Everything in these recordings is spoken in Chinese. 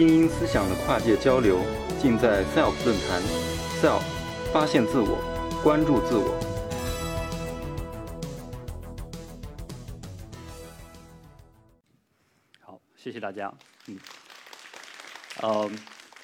精英思想的跨界交流，尽在 SELF 论坛。SELF，发现自我，关注自我。好，谢谢大家。嗯，呃，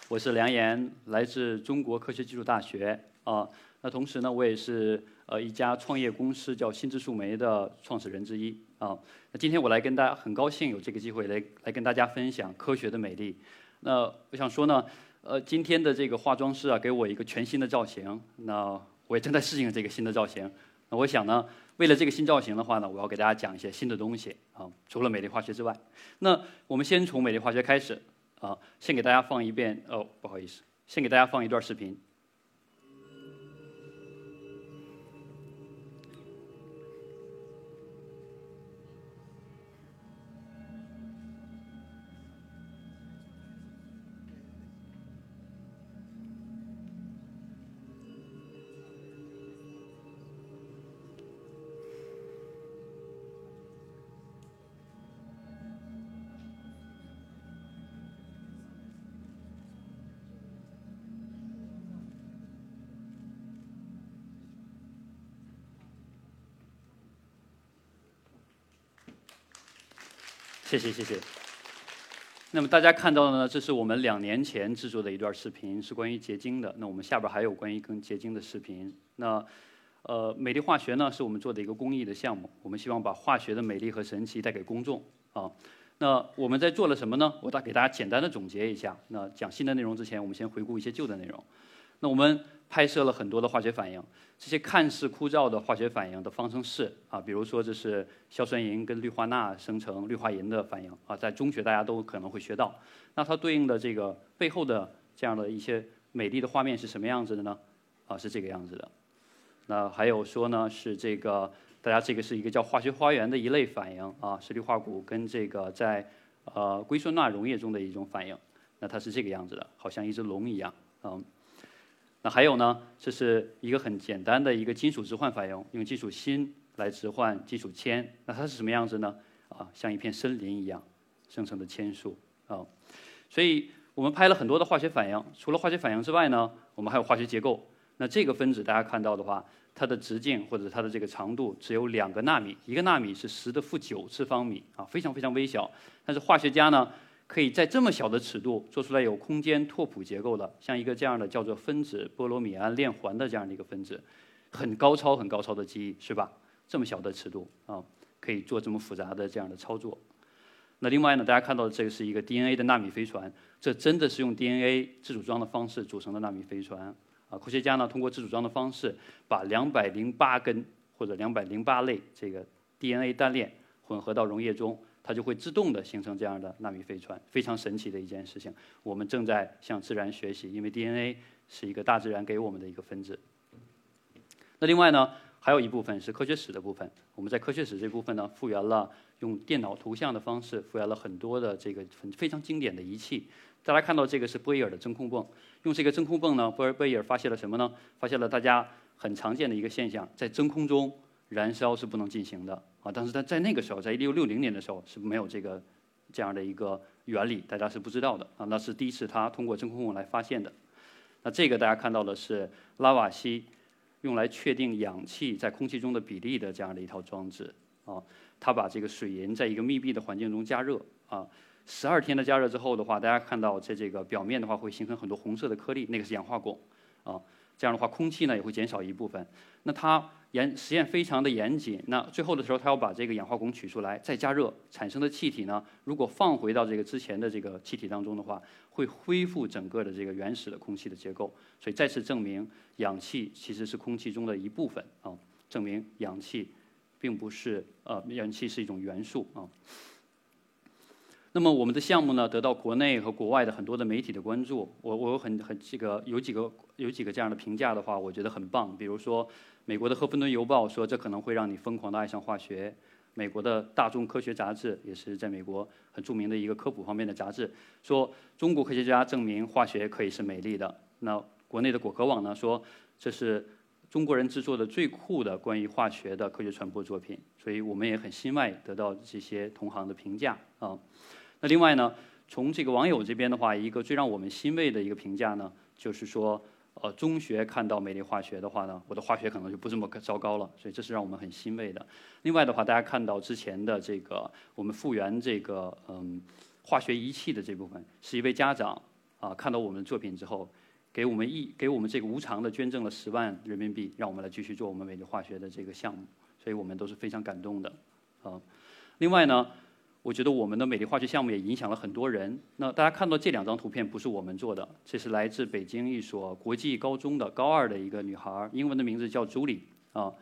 我是梁岩，来自中国科学技术大学啊。那同时呢，我也是呃一家创业公司叫新知树莓的创始人之一啊。那今天我来跟大家，很高兴有这个机会来来跟大家分享科学的美丽。那我想说呢，呃，今天的这个化妆师啊，给我一个全新的造型。那我也正在适应这个新的造型。那我想呢，为了这个新造型的话呢，我要给大家讲一些新的东西啊，除了美丽化学之外。那我们先从美丽化学开始啊，先给大家放一遍哦，不好意思，先给大家放一段视频。谢谢谢谢。那么大家看到的呢，这是我们两年前制作的一段视频，是关于结晶的。那我们下边还有关于跟结晶的视频。那呃，美丽化学呢，是我们做的一个公益的项目。我们希望把化学的美丽和神奇带给公众啊。那我们在做了什么呢？我大给大家简单的总结一下。那讲新的内容之前，我们先回顾一些旧的内容。那我们拍摄了很多的化学反应，这些看似枯燥的化学反应的方程式啊，比如说这是硝酸银跟氯化钠生成氯化银的反应啊，在中学大家都可能会学到。那它对应的这个背后的这样的一些美丽的画面是什么样子的呢？啊，是这个样子的。那还有说呢，是这个大家这个是一个叫化学花园的一类反应啊，是氯化钴跟这个在呃硅酸钠溶液中的一种反应。那它是这个样子的，好像一只龙一样，嗯。那还有呢？这是一个很简单的一个金属置换反应，用金属锌来置换金属铅。那它是什么样子呢？啊，像一片森林一样生成的铅树啊。所以我们拍了很多的化学反应。除了化学反应之外呢，我们还有化学结构。那这个分子大家看到的话，它的直径或者它的这个长度只有两个纳米，一个纳米是十的负九次方米啊，非常非常微小。但是化学家呢？可以在这么小的尺度做出来有空间拓扑结构的，像一个这样的叫做分子波罗米安链环的这样的一个分子，很高超很高超的记忆是吧？这么小的尺度啊，可以做这么复杂的这样的操作。那另外呢，大家看到的这个是一个 DNA 的纳米飞船，这真的是用 DNA 自组装的方式组成的纳米飞船啊。科学家呢通过自组装的方式，把两百零八根或者两百零八类这个 DNA 单链混合到溶液中。它就会自动的形成这样的纳米飞船，非常神奇的一件事情。我们正在向自然学习，因为 DNA 是一个大自然给我们的一个分子。那另外呢，还有一部分是科学史的部分。我们在科学史这部分呢，复原了用电脑图像的方式，复原了很多的这个非常经典的仪器。大家看到这个是波伊尔的真空泵，用这个真空泵呢，波尔波伊尔发现了什么呢？发现了大家很常见的一个现象，在真空中燃烧是不能进行的。啊，但是在在那个时候，在一六六零年的时候是没有这个这样的一个原理，大家是不知道的啊。那是第一次他通过真空泵来发现的。那这个大家看到的是拉瓦锡用来确定氧气在空气中的比例的这样的一套装置啊。他把这个水银在一个密闭的环境中加热啊，十二天的加热之后的话，大家看到在这个表面的话会形成很多红色的颗粒，那个是氧化汞啊。这样的话，空气呢也会减少一部分。那它严实验非常的严谨。那最后的时候，他要把这个氧化汞取出来，再加热产生的气体呢，如果放回到这个之前的这个气体当中的话，会恢复整个的这个原始的空气的结构。所以再次证明，氧气其实是空气中的一部分啊，证明氧气并不是呃，氧气是一种元素啊。那么我们的项目呢，得到国内和国外的很多的媒体的关注。我我有很很这个有几个有几个这样的评价的话，我觉得很棒。比如说，美国的《赫芬顿邮报》说这可能会让你疯狂的爱上化学；美国的《大众科学杂志》也是在美国很著名的一个科普方面的杂志，说中国科学家证明化学可以是美丽的。那国内的果壳网呢说这是中国人制作的最酷的关于化学的科学传播作品。所以我们也很欣慰得到这些同行的评价啊。那另外呢，从这个网友这边的话，一个最让我们欣慰的一个评价呢，就是说，呃，中学看到美丽化学的话呢，我的化学可能就不这么糟糕了，所以这是让我们很欣慰的。另外的话，大家看到之前的这个我们复原这个嗯化学仪器的这部分，是一位家长啊看到我们的作品之后，给我们一给我们这个无偿的捐赠了十万人民币，让我们来继续做我们美丽化学的这个项目，所以我们都是非常感动的啊。另外呢。我觉得我们的美丽化学项目也影响了很多人。那大家看到这两张图片不是我们做的，这是来自北京一所国际高中的高二的一个女孩，英文的名字叫朱莉啊。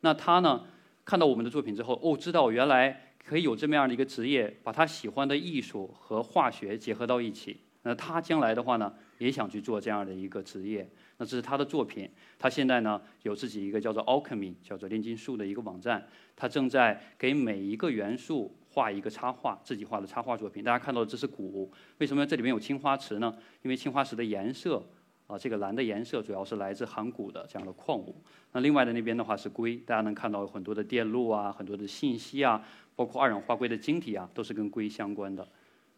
那她呢看到我们的作品之后，哦，知道原来可以有这么样的一个职业，把她喜欢的艺术和化学结合到一起。那她将来的话呢，也想去做这样的一个职业。那这是她的作品。她现在呢有自己一个叫做 Alchemy，叫做炼金术的一个网站。她正在给每一个元素。画一个插画，自己画的插画作品。大家看到这是钴，为什么这里面有青花瓷呢？因为青花瓷的颜色，啊，这个蓝的颜色主要是来自含钴的这样的矿物。那另外的那边的话是硅，大家能看到有很多的电路啊，很多的信息啊，包括二氧化硅的晶体啊，都是跟硅相关的。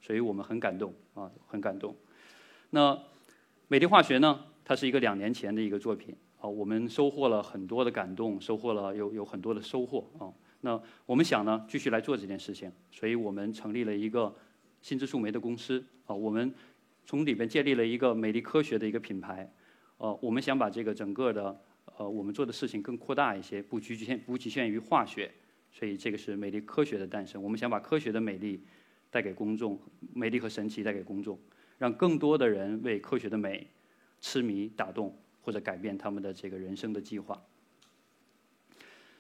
所以我们很感动啊，很感动。那美丽化学呢？它是一个两年前的一个作品啊，我们收获了很多的感动，收获了有有很多的收获啊。那我们想呢，继续来做这件事情，所以我们成立了一个新之树莓的公司啊。我们从里边建立了一个美丽科学的一个品牌，呃，我们想把这个整个的呃我们做的事情更扩大一些，不局限不局限于化学，所以这个是美丽科学的诞生。我们想把科学的美丽带给公众，美丽和神奇带给公众，让更多的人为科学的美痴迷打动，或者改变他们的这个人生的计划。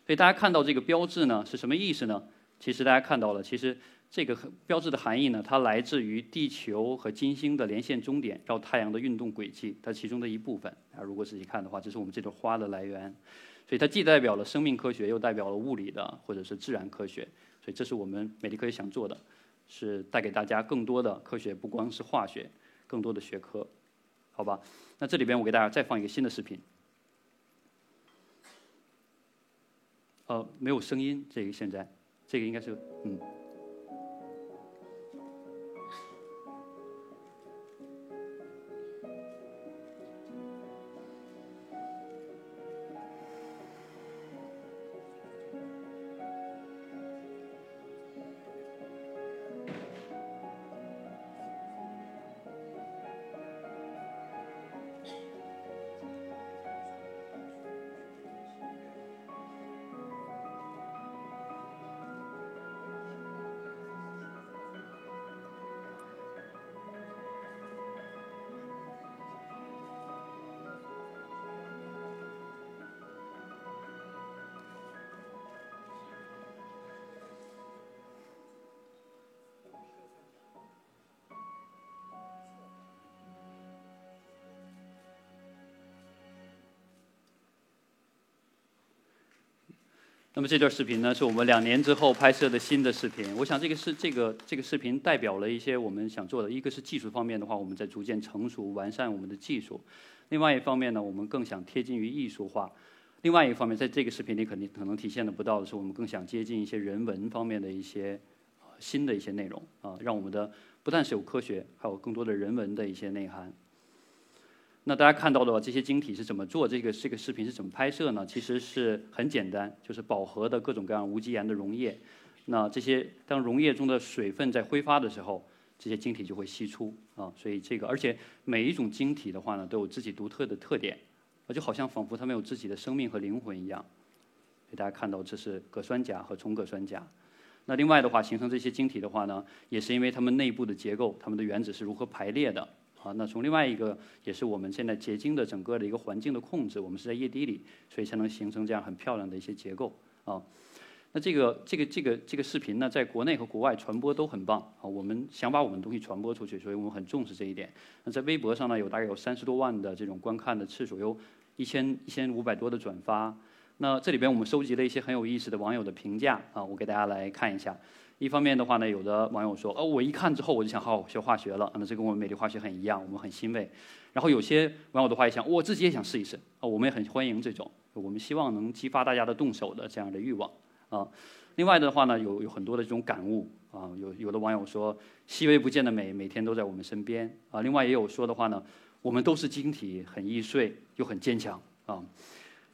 所以大家看到这个标志呢是什么意思呢？其实大家看到了，其实这个标志的含义呢，它来自于地球和金星的连线终点绕太阳的运动轨迹，它其中的一部分。啊，如果仔细看的话，这是我们这朵花的来源。所以它既代表了生命科学，又代表了物理的或者是自然科学。所以这是我们美丽科学想做的，是带给大家更多的科学，不光是化学，更多的学科，好吧？那这里边我给大家再放一个新的视频。呃，没有声音，这个现在，这个应该是，嗯。那么这段视频呢，是我们两年之后拍摄的新的视频。我想这个是这个这个视频代表了一些我们想做的。一个是技术方面的话，我们在逐渐成熟完善我们的技术；另外一方面呢，我们更想贴近于艺术化；另外一方面，在这个视频里肯定可能体现的不到的是，我们更想接近一些人文方面的一些新的一些内容啊，让我们的不但是有科学，还有更多的人文的一些内涵。那大家看到的这些晶体是怎么做？这个这个视频是怎么拍摄呢？其实是很简单，就是饱和的各种各样无机盐的溶液。那这些当溶液中的水分在挥发的时候，这些晶体就会析出啊。所以这个，而且每一种晶体的话呢，都有自己独特的特点，就好像仿佛它们有自己的生命和灵魂一样。给大家看到，这是铬酸钾和重铬酸钾。那另外的话，形成这些晶体的话呢，也是因为它们内部的结构，它们的原子是如何排列的。啊，那从另外一个也是我们现在结晶的整个的一个环境的控制，我们是在液滴里，所以才能形成这样很漂亮的一些结构啊。那这个这个这个这个视频呢，在国内和国外传播都很棒啊。我们想把我们东西传播出去，所以我们很重视这一点。那在微博上呢，有大概有三十多万的这种观看的次数，有一千一千五百多的转发。那这里边我们收集了一些很有意思的网友的评价啊，我给大家来看一下。一方面的话呢，有的网友说，哦，我一看之后我就想好好学化学了，那这跟我们美丽化学很一样，我们很欣慰。然后有些网友的话也想，我自己也想试一试，啊，我们也很欢迎这种，我们希望能激发大家的动手的这样的欲望，啊。另外的话呢，有有很多的这种感悟啊，有有的网友说细微不见的美每天都在我们身边啊，另外也有说的话呢，我们都是晶体，很易碎又很坚强啊。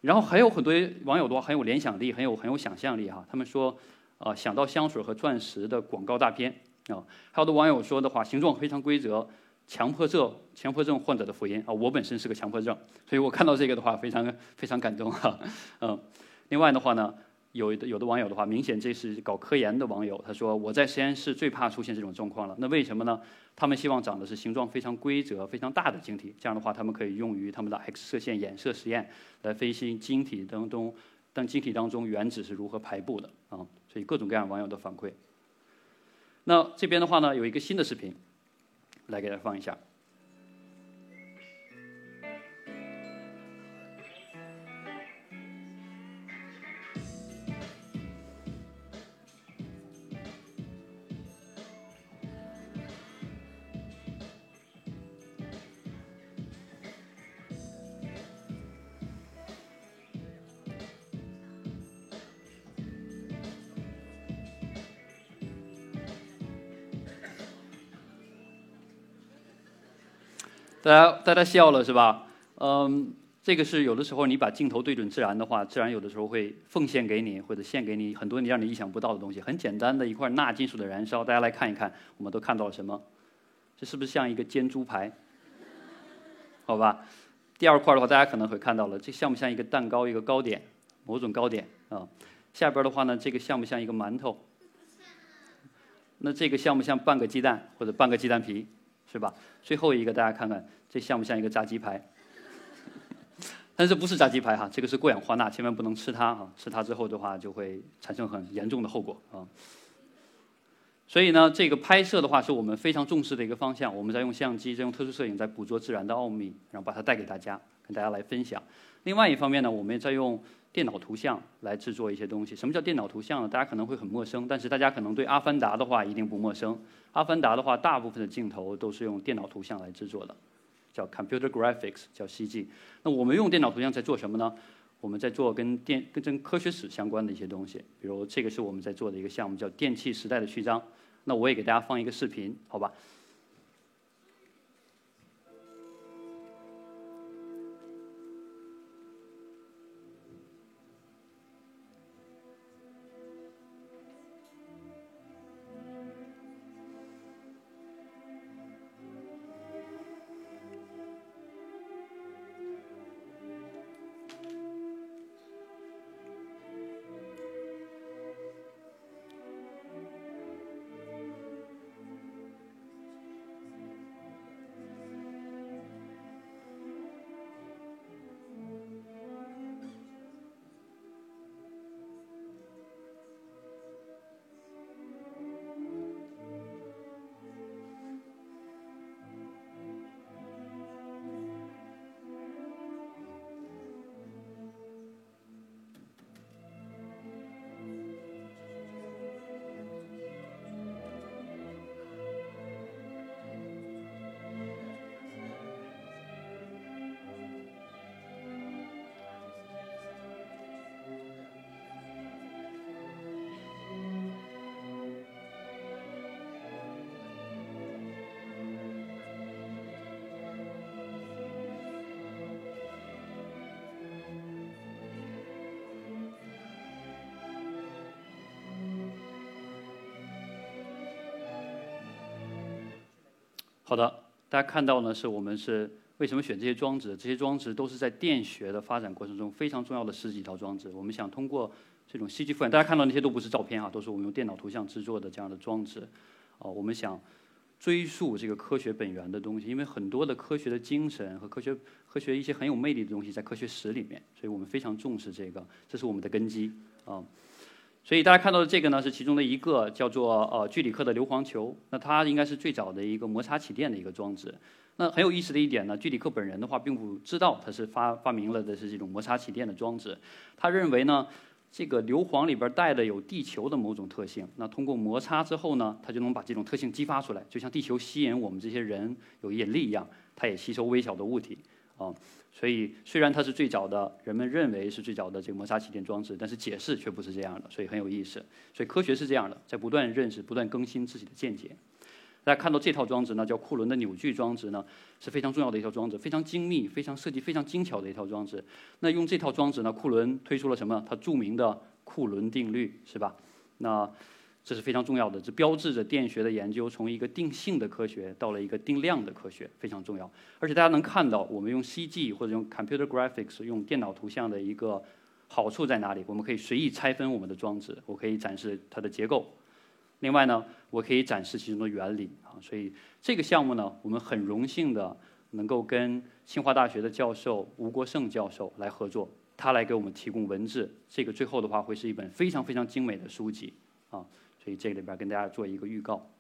然后还有很多网友的话很有联想力，很有很有想象力哈。他们说啊，想到香水和钻石的广告大片啊。还有的网友说的话，形状非常规则，强迫症强迫症患者的福音啊。我本身是个强迫症，所以我看到这个的话非常非常感动哈。嗯，另外的话呢。有的有的网友的话，明显这是搞科研的网友。他说：“我在实验室最怕出现这种状况了。那为什么呢？他们希望长的是形状非常规则、非常大的晶体。这样的话，他们可以用于他们的 X 射线衍射实验，来分析晶体当中，当晶体当中原子是如何排布的啊。所以各种各样网友的反馈。那这边的话呢，有一个新的视频，来给大家放一下。”大家大家笑了是吧？嗯，这个是有的时候你把镜头对准自然的话，自然有的时候会奉献给你或者献给你很多你让你意想不到的东西。很简单的一块钠金属的燃烧，大家来看一看，我们都看到了什么？这是不是像一个煎猪排？好吧。第二块的话，大家可能会看到了，这像不像一个蛋糕一个糕点？某种糕点啊。下边的话呢，这个像不像一个馒头？那这个像不像半个鸡蛋或者半个鸡蛋皮？是吧？最后一个大家看看，这像不像一个炸鸡排？但是不是炸鸡排哈？这个是过氧化钠，千万不能吃它哈！吃它之后的话，就会产生很严重的后果啊。所以呢，这个拍摄的话是我们非常重视的一个方向。我们在用相机，在用特殊摄影，在捕捉自然的奥秘，然后把它带给大家，跟大家来分享。另外一方面呢，我们也在用。电脑图像来制作一些东西。什么叫电脑图像呢？大家可能会很陌生，但是大家可能对《阿凡达》的话一定不陌生。《阿凡达》的话，大部分的镜头都是用电脑图像来制作的，叫 computer graphics，叫 CG。那我们用电脑图像在做什么呢？我们在做跟电、跟跟科学史相关的一些东西。比如这个是我们在做的一个项目，叫《电气时代的序章》。那我也给大家放一个视频，好吧？好的，大家看到呢，是我们是为什么选这些装置？这些装置都是在电学的发展过程中非常重要的十几套装置。我们想通过这种戏剧复原，大家看到那些都不是照片啊，都是我们用电脑图像制作的这样的装置。哦，我们想追溯这个科学本源的东西，因为很多的科学的精神和科学科学一些很有魅力的东西在科学史里面，所以我们非常重视这个，这是我们的根基啊。所以大家看到的这个呢，是其中的一个，叫做呃聚里克的硫磺球。那它应该是最早的一个摩擦起电的一个装置。那很有意思的一点呢，聚里克本人的话并不知道他是发发明了的是这种摩擦起电的装置。他认为呢，这个硫磺里边带的有地球的某种特性。那通过摩擦之后呢，它就能把这种特性激发出来，就像地球吸引我们这些人有引力一样，它也吸收微小的物体。啊。所以虽然它是最早的，人们认为是最早的这个摩擦起点装置，但是解释却不是这样的，所以很有意思。所以科学是这样的，在不断认识、不断更新自己的见解。大家看到这套装置呢，叫库伦的扭矩装置呢，是非常重要的一套装置，非常精密、非常设计、非常精巧的一套装置。那用这套装置呢，库伦推出了什么？他著名的库伦定律，是吧？那这是非常重要的，这标志着电学的研究从一个定性的科学到了一个定量的科学，非常重要。而且大家能看到，我们用 CG 或者用 Computer Graphics 用电脑图像的一个好处在哪里？我们可以随意拆分我们的装置，我可以展示它的结构。另外呢，我可以展示其中的原理啊，所以这个项目呢，我们很荣幸的能够跟清华大学的教授吴国胜教授来合作，他来给我们提供文字，这个最后的话会是一本非常非常精美的书籍啊，所以这里边跟大家做一个预告。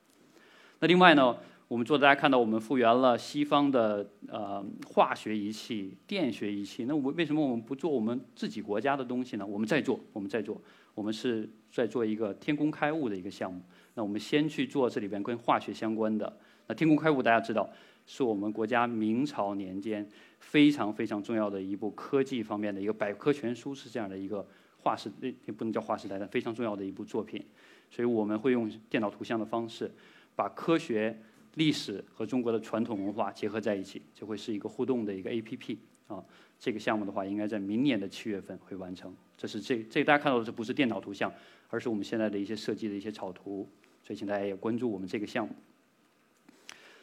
那另外呢，我们做大家看到我们复原了西方的呃化学仪器、电学仪器，那我为什么我们不做我们自己国家的东西呢？我们在做，我们在做。我们是在做一个天工开物的一个项目。那我们先去做这里边跟化学相关的。那天工开物大家知道，是我们国家明朝年间非常非常重要的一部科技方面的一个百科全书，是这样的一个划时，也不能叫划时代的非常重要的一部作品。所以我们会用电脑图像的方式，把科学、历史和中国的传统文化结合在一起，就会是一个互动的一个 APP 啊。这个项目的话，应该在明年的七月份会完成。这是这这大家看到的这不是电脑图像，而是我们现在的一些设计的一些草图。所以请大家也关注我们这个项目。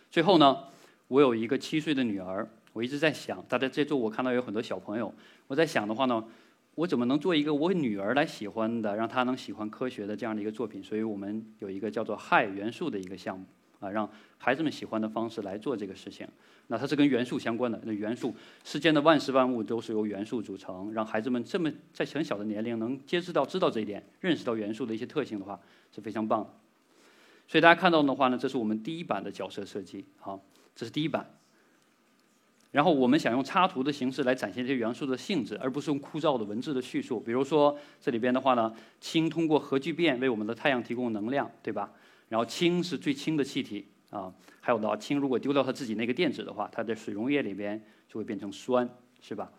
最后呢，我有一个七岁的女儿，我一直在想，大家这周我看到有很多小朋友，我在想的话呢，我怎么能做一个我女儿来喜欢的，让她能喜欢科学的这样的一个作品？所以我们有一个叫做氦元素的一个项目。啊，让孩子们喜欢的方式来做这个事情，那它是跟元素相关的。那元素，世间的万事万物都是由元素组成。让孩子们这么在很小的年龄能接触到、知道这一点，认识到元素的一些特性的话，是非常棒的。所以大家看到的话呢，这是我们第一版的角色设计，好，这是第一版。然后我们想用插图的形式来展现这些元素的性质，而不是用枯燥的文字的叙述。比如说这里边的话呢，氢通过核聚变为我们的太阳提供能量，对吧？然后氢是最轻的气体啊，还有呢，氢如果丢掉它自己那个电子的话，它在水溶液里边就会变成酸，是吧？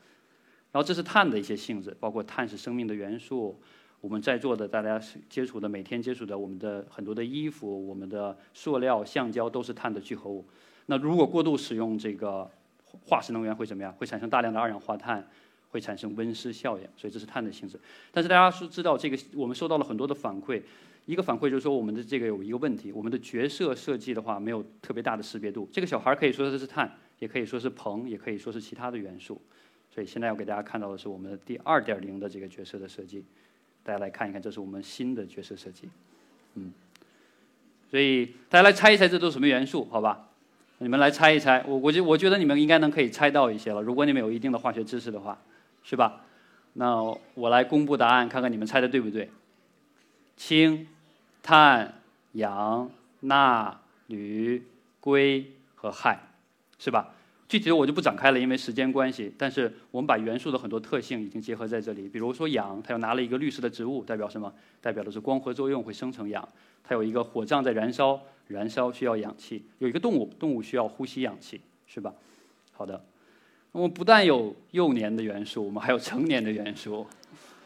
然后这是碳的一些性质，包括碳是生命的元素。我们在座的大家接触的每天接触的我们的很多的衣服、我们的塑料、橡胶都是碳的聚合物。那如果过度使用这个化石能源会怎么样？会产生大量的二氧化碳，会产生温室效应。所以这是碳的性质。但是大家是知道这个，我们收到了很多的反馈。一个反馈就是说，我们的这个有一个问题，我们的角色设计的话没有特别大的识别度。这个小孩可以说它是碳，也可以说是硼，也可以说是其他的元素。所以现在要给大家看到的是我们的第二点零的这个角色的设计。大家来看一看，这是我们新的角色设计。嗯，所以大家来猜一猜，这都是什么元素？好吧，你们来猜一猜。我我觉我觉得你们应该能可以猜到一些了。如果你们有一定的化学知识的话，是吧？那我来公布答案，看看你们猜的对不对。氢。碳、氧、钠、铝、硅和氦，是吧？具体的我就不展开了，因为时间关系。但是我们把元素的很多特性已经结合在这里。比如说氧，它又拿了一个绿色的植物，代表什么？代表的是光合作用会生成氧。它有一个火葬在燃烧，燃烧需要氧气。有一个动物，动物需要呼吸氧气，是吧？好的。那么不但有幼年的元素，我们还有成年的元素。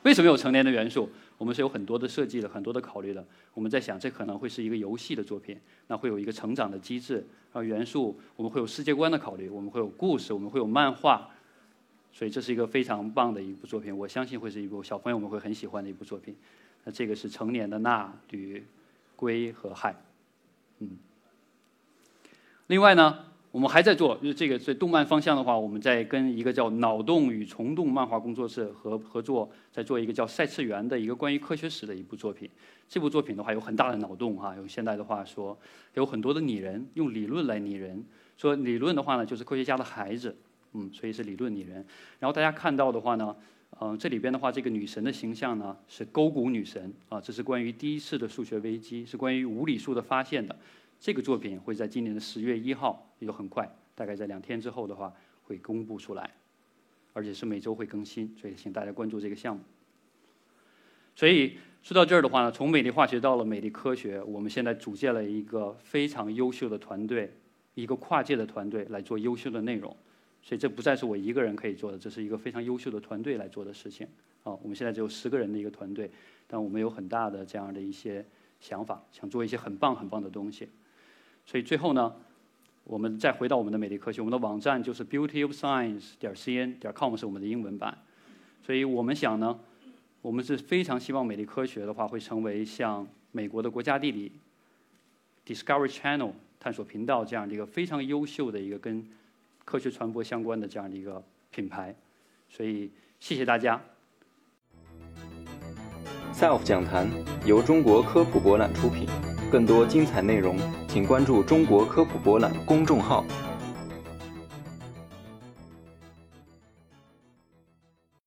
为什么有成年的元素？我们是有很多的设计的，很多的考虑的。我们在想，这可能会是一个游戏的作品，那会有一个成长的机制，啊，元素，我们会有世界观的考虑，我们会有故事，我们会有漫画，所以这是一个非常棒的一部作品。我相信会是一部小朋友们会很喜欢的一部作品。那这个是成年的钠、铝、硅和氦，嗯。另外呢？我们还在做，就是这个在动漫方向的话，我们在跟一个叫“脑洞与虫洞”漫画工作室合合作，在做一个叫《赛次元》的一个关于科学史的一部作品。这部作品的话有很大的脑洞哈，用现代的话说，有很多的拟人，用理论来拟人。说理论的话呢，就是科学家的孩子，嗯，所以是理论拟人。然后大家看到的话呢，嗯，这里边的话，这个女神的形象呢是勾股女神啊，这是关于第一次的数学危机，是关于无理数的发现的。这个作品会在今年的十月一号，也就很快，大概在两天之后的话会公布出来，而且是每周会更新，所以请大家关注这个项目。所以说到这儿的话呢，从美丽化学到了美丽科学，我们现在组建了一个非常优秀的团队，一个跨界的团队来做优秀的内容。所以这不再是我一个人可以做的，这是一个非常优秀的团队来做的事情。啊，我们现在只有十个人的一个团队，但我们有很大的这样的一些想法，想做一些很棒很棒的东西。所以最后呢，我们再回到我们的美丽科学，我们的网站就是 beautyofscience 点 cn 点 com 是我们的英文版。所以我们想呢，我们是非常希望美丽科学的话会成为像美国的国家地理 Discovery Channel 探索频道这样的一个非常优秀的一个跟科学传播相关的这样的一个品牌。所以谢谢大家。SELF 讲坛由中国科普博览出品，更多精彩内容，请关注中国科普博览公众号。